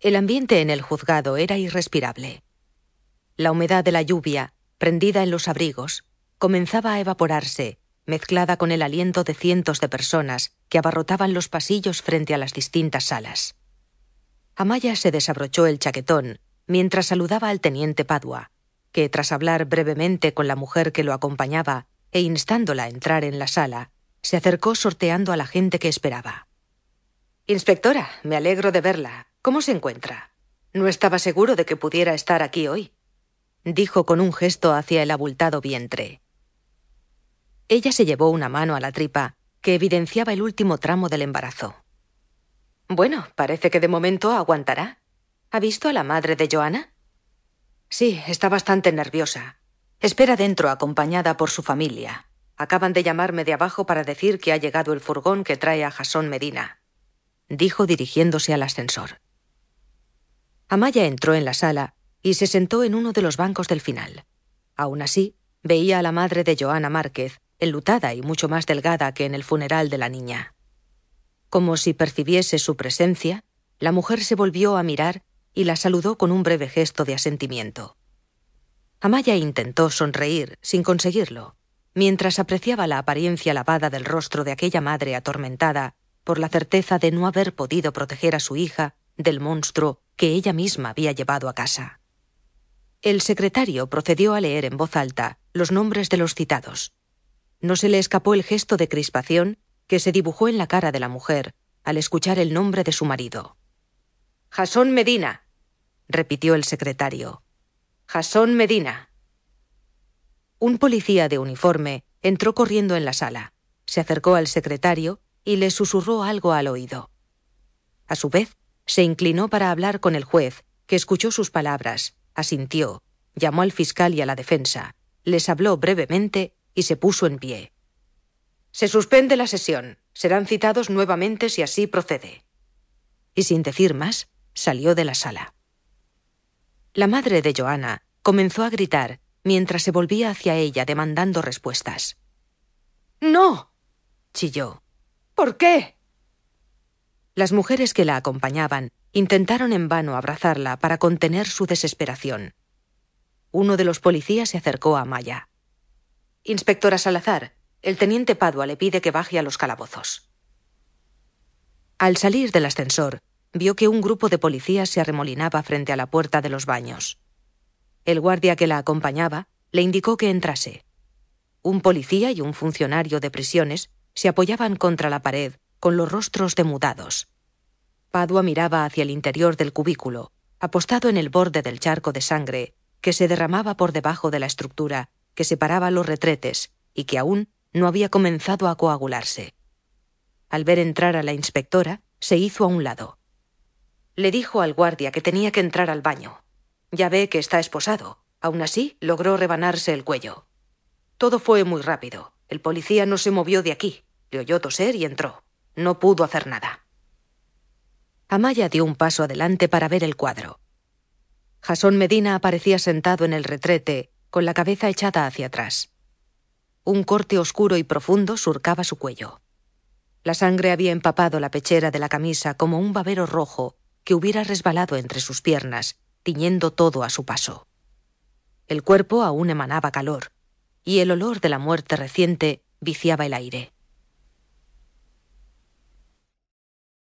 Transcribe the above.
El ambiente en el juzgado era irrespirable. La humedad de la lluvia, prendida en los abrigos, comenzaba a evaporarse, mezclada con el aliento de cientos de personas que abarrotaban los pasillos frente a las distintas salas. Amaya se desabrochó el chaquetón mientras saludaba al teniente Padua, que tras hablar brevemente con la mujer que lo acompañaba e instándola a entrar en la sala, se acercó sorteando a la gente que esperaba. Inspectora, me alegro de verla. ¿Cómo se encuentra? No estaba seguro de que pudiera estar aquí hoy, dijo con un gesto hacia el abultado vientre. Ella se llevó una mano a la tripa, que evidenciaba el último tramo del embarazo. Bueno, parece que de momento aguantará. ¿Ha visto a la madre de Joana? Sí, está bastante nerviosa. Espera dentro acompañada por su familia. Acaban de llamarme de abajo para decir que ha llegado el furgón que trae a Jasón Medina, dijo dirigiéndose al ascensor. Amaya entró en la sala y se sentó en uno de los bancos del final. Aún así, veía a la madre de Joana Márquez, enlutada y mucho más delgada que en el funeral de la niña. Como si percibiese su presencia, la mujer se volvió a mirar y la saludó con un breve gesto de asentimiento. Amaya intentó sonreír, sin conseguirlo, mientras apreciaba la apariencia lavada del rostro de aquella madre atormentada por la certeza de no haber podido proteger a su hija del monstruo que ella misma había llevado a casa. El secretario procedió a leer en voz alta los nombres de los citados. No se le escapó el gesto de crispación que se dibujó en la cara de la mujer al escuchar el nombre de su marido. Jasón Medina, repitió el secretario. Jasón Medina. Un policía de uniforme entró corriendo en la sala, se acercó al secretario y le susurró algo al oído. A su vez, se inclinó para hablar con el juez, que escuchó sus palabras, asintió, llamó al fiscal y a la defensa, les habló brevemente y se puso en pie. Se suspende la sesión. Serán citados nuevamente si así procede. Y sin decir más, salió de la sala. La madre de Joana comenzó a gritar mientras se volvía hacia ella demandando respuestas. No. chilló. ¿Por qué? Las mujeres que la acompañaban intentaron en vano abrazarla para contener su desesperación. Uno de los policías se acercó a Maya. Inspectora Salazar, el teniente Padua le pide que baje a los calabozos. Al salir del ascensor, vio que un grupo de policías se arremolinaba frente a la puerta de los baños. El guardia que la acompañaba le indicó que entrase. Un policía y un funcionario de prisiones se apoyaban contra la pared, con los rostros demudados. Padua miraba hacia el interior del cubículo, apostado en el borde del charco de sangre que se derramaba por debajo de la estructura que separaba los retretes y que aún no había comenzado a coagularse. Al ver entrar a la inspectora, se hizo a un lado. Le dijo al guardia que tenía que entrar al baño. Ya ve que está esposado. Aún así, logró rebanarse el cuello. Todo fue muy rápido. El policía no se movió de aquí. Le oyó toser y entró. No pudo hacer nada. Amaya dio un paso adelante para ver el cuadro. Jasón Medina aparecía sentado en el retrete, con la cabeza echada hacia atrás. Un corte oscuro y profundo surcaba su cuello. La sangre había empapado la pechera de la camisa como un babero rojo que hubiera resbalado entre sus piernas, tiñendo todo a su paso. El cuerpo aún emanaba calor, y el olor de la muerte reciente viciaba el aire.